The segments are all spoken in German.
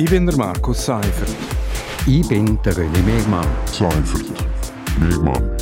Ich bin der Markus Seifert. Ich bin der René Megmann. Seifert. Megmann.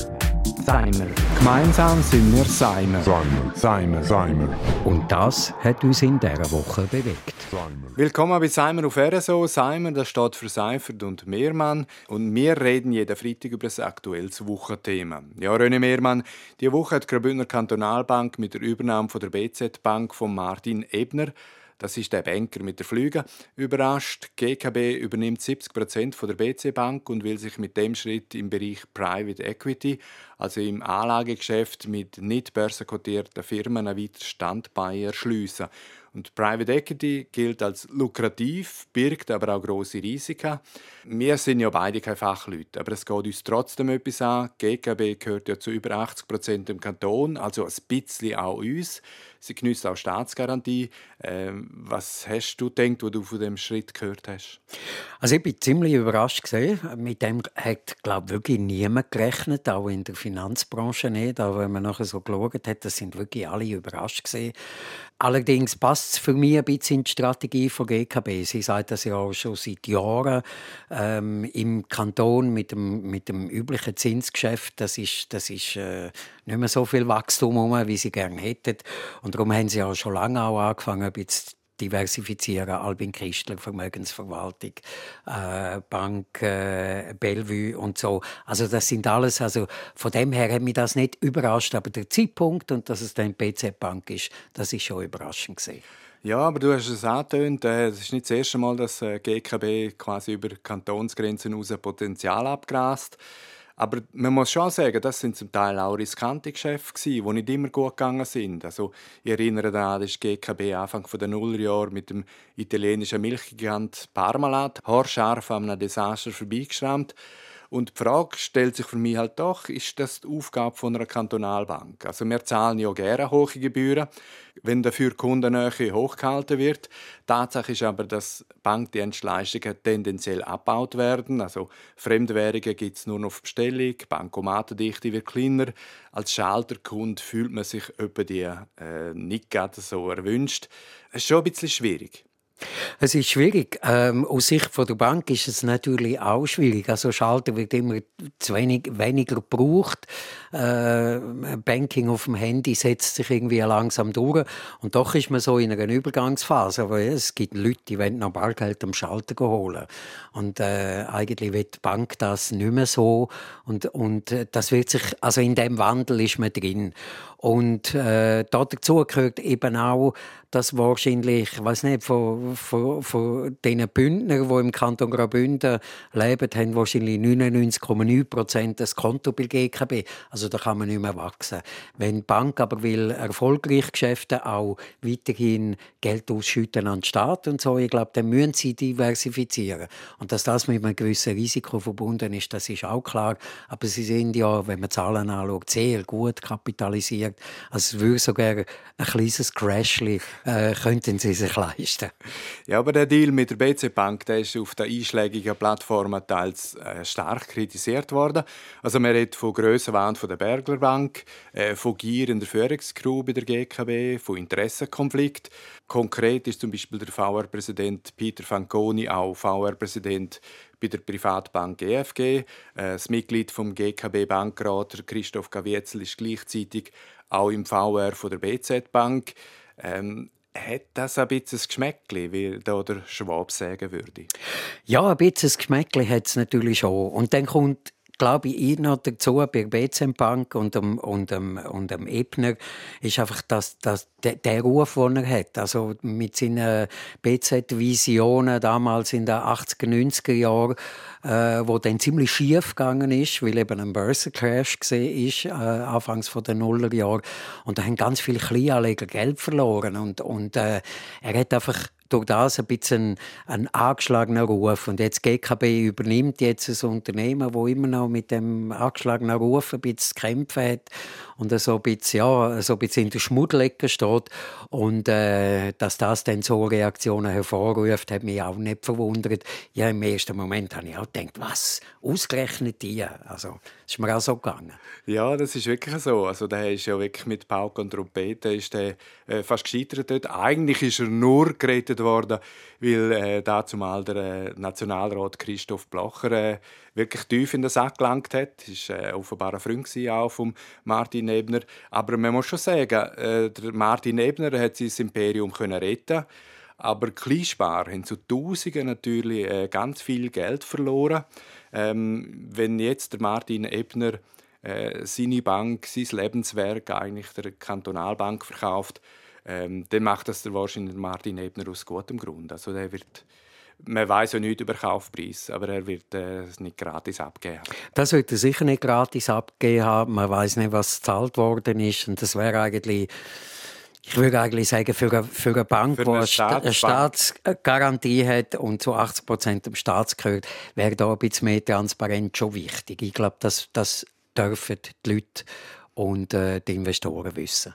Seimer. Gemeinsam sind wir Seimer. Seimer. Seimer. Seimer. Und das hat uns in dieser Woche bewegt. Seimer. Willkommen bei Seimer auf RSO. Seimer, das steht für Seifert und Mehrmann. Und wir reden jeden Freitag über das aktuelles Wochenthema. Ja, René Mehrmann, die Woche hat die Graubündner Kantonalbank mit der Übernahme von der BZ Bank von Martin Ebner das ist der Banker mit der Flüge. Überrascht, GKB übernimmt 70 Prozent der BC Bank und will sich mit dem Schritt im Bereich Private Equity, also im Anlagegeschäft mit nicht börsenkotierten Firmen, ein weiteres Standbein erschliessen. Und Private Equity gilt als lukrativ, birgt aber auch große Risiken. Wir sind ja beide keine Fachleute, aber es geht uns trotzdem etwas an. Die GKB gehört ja zu über 80 Prozent im Kanton, also ein bisschen auch uns. Sie genießt auch Staatsgarantie. Ähm, was hast du gedacht, wo du von dem Schritt gehört hast? Also ich bin ziemlich überrascht gesehen. Mit dem hat glaube wirklich niemand gerechnet, auch in der Finanzbranche nicht. Aber wenn man nachher so geschaut hat, das sind wirklich alle überrascht gesehen. Allerdings passt es für mich ein bisschen in die Strategie von GKB. Sie sagt das ja auch schon seit Jahren ähm, im Kanton mit dem, mit dem üblichen Zinsgeschäft. Das ist, das ist äh, nicht mehr so viel Wachstum, wie sie gerne hätten. Und darum haben sie auch schon lange auch angefangen, ein bisschen diversifizieren. Albin Christler, Vermögensverwaltung, äh, Bank äh, Bellevue und so. Also das sind alles, also von dem her hat mich das nicht überrascht, aber der Zeitpunkt und dass es dann PC Bank ist, das ist schon überraschend gesehen. Ja, aber du hast es angetönt, äh, es ist nicht das erste Mal, dass äh, GKB quasi über Kantonsgrenzen hinaus Potenzial abgrast. Aber man muss schon sagen, das sind zum Teil auch riskante Geschäfte, die nicht immer gut gegangen sind. Also, ich erinnere daran, dass GKB Anfang der Nullerjahre mit dem italienischen Milchgigant Parmalat haarscharf einem Desaster vorbeigeschrammt. Und die Frage stellt sich für mich halt doch, ist das die Aufgabe von einer Kantonalbank? Also wir zahlen ja gerne hohe Gebühren, wenn dafür Kundennähe hochgehalten wird. Tatsache ist aber, dass Bankdienstleistungen tendenziell abgebaut werden. Also Fremdwährungen gibt es nur noch auf Bestellung, Bankomatendichte wird kleiner. Als Schalterkunde fühlt man sich über die äh, nicht gerade so erwünscht. Es ist schon ein bisschen schwierig. Es ist schwierig. Ähm, aus Sicht von der Bank ist es natürlich auch schwierig. Also Schalter wird immer zu wenig, weniger gebraucht. Äh, Banking auf dem Handy setzt sich irgendwie langsam durch. Und doch ist man so in einer Übergangsphase. Aber es gibt Leute, die wollen noch Bargeld am Schalter holen. Und äh, eigentlich wird die Bank das nicht mehr so. Und, und äh, das wird sich, also in dem Wandel ist man drin. Und äh, dazu gehört eben auch, dass wahrscheinlich, ich weiß nicht, von, von, von den Bündner, die im Kanton Graubünden leben, haben wahrscheinlich 99,9 Prozent das Konto bei GKB. Also da kann man nicht mehr wachsen. Wenn die Bank aber will erfolgreich Geschäfte auch weiterhin Geld ausschütten an den Staat und so, ich glaube, dann müssen sie diversifizieren. Und dass das mit einem gewissen Risiko verbunden ist, das ist auch klar. Aber sie sind ja, wenn man Zahlen anschaut, sehr gut kapitalisiert gesagt, also es würde sogar ein kleines Crashli äh, könnten sie sich leisten. Ja, aber der Deal mit der BC Bank, der ist auf den einschlägigen Plattformen teils äh, stark kritisiert worden. Also man redet von Grössenwahn von der Bergler Bank, äh, von Gier in der Führungskrew bei der GKB, von Interessenkonflikt. Konkret ist zum Beispiel der VR-Präsident Peter Fanconi auch VR-Präsident bei der Privatbank EFG. Äh, das Mitglied vom GKB Bankrat Christoph Gavietzel ist gleichzeitig auch im VR von der BZ Bank. Ähm, hat das ein bisschen ein Geschmäckchen, wie da der Schwab sagen würde? Ja, ein bisschen ein Geschmäckchen hat es natürlich schon. Und dann kommt glaube ich, ich noch dazu bei der BCM Bank und dem, und dem, und dem Ebner ist einfach das, das, der, Ruf, den er hat. Also mit seinen BZ-Visionen damals in den 80er, 90er Jahren, äh, wo dann ziemlich schief gegangen ist, weil eben ein Börsencrash gesehen ist, äh, anfangs der Nullerjahre. Und da haben ganz viele Kleinanleger Geld verloren. Und, und äh, er hat einfach durch das ein bisschen ein angeschlagener Ruf. Und jetzt GKB übernimmt jetzt ein Unternehmen, wo immer noch mit dem angeschlagenen Ruf ein bisschen zu kämpfen hat und so ein bisschen, ja, so ein bisschen in der Schmuddelecke steht. Und äh, dass das dann so Reaktionen hervorruft, hat mich auch nicht verwundert. Ja, im ersten Moment habe ich auch gedacht, was? Ausgerechnet die? Also, das ist mir auch so gegangen. Ja, das ist wirklich so. Also, der ist ja wirklich mit Pauke und Trompete ist der, äh, fast gescheitert dort. Eigentlich ist er nur gerettet gefordert worden, weil äh, dazu mal der äh, Nationalrat Christoph Blocher äh, wirklich tief in den Sack gelangt hat. War äh, offenbar ein Freund auch von Martin Ebner. Aber man muss schon sagen, äh, der Martin Ebner hat sein Imperium können retten aber Kleinspar haben zu Tausenden natürlich äh, ganz viel Geld verloren. Ähm, wenn jetzt der Martin Ebner äh, seine Bank, sein Lebenswerk eigentlich der Kantonalbank verkauft, ähm, dann macht das der wahrscheinlich Martin Ebner aus gutem Grund. Also der wird man weiß ja nichts über Kaufpreis, aber er wird äh, es nicht gratis abgeben. Das wird er sicher nicht gratis abgeben haben. Man weiß nicht, was gezahlt worden ist. Und das wäre eigentlich ich würde eigentlich sagen, für eine, für eine Bank, die eine, eine Staatsgarantie hat und zu 80 Prozent dem Staat gehört, wäre da ein bisschen mehr Transparenz schon wichtig. Ich glaube, das, das dürfen die Leute und äh, die Investoren wissen.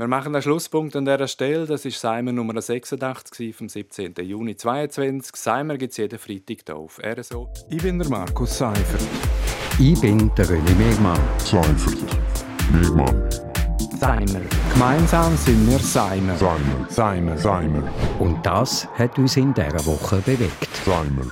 Wir machen einen Schlusspunkt an dieser Stelle. Das ist Seimer Nummer 86 vom 17. Juni 2022. Seimer gibt es jeden Freitag hier auf RSO. Ich bin der Markus Seifert. Ich bin der René Megmann. Seifert. Megmann. Seimer. Gemeinsam sind wir Seimer. Seimer. Seimer. Seimer. Und das hat uns in dieser Woche bewegt. Seimer.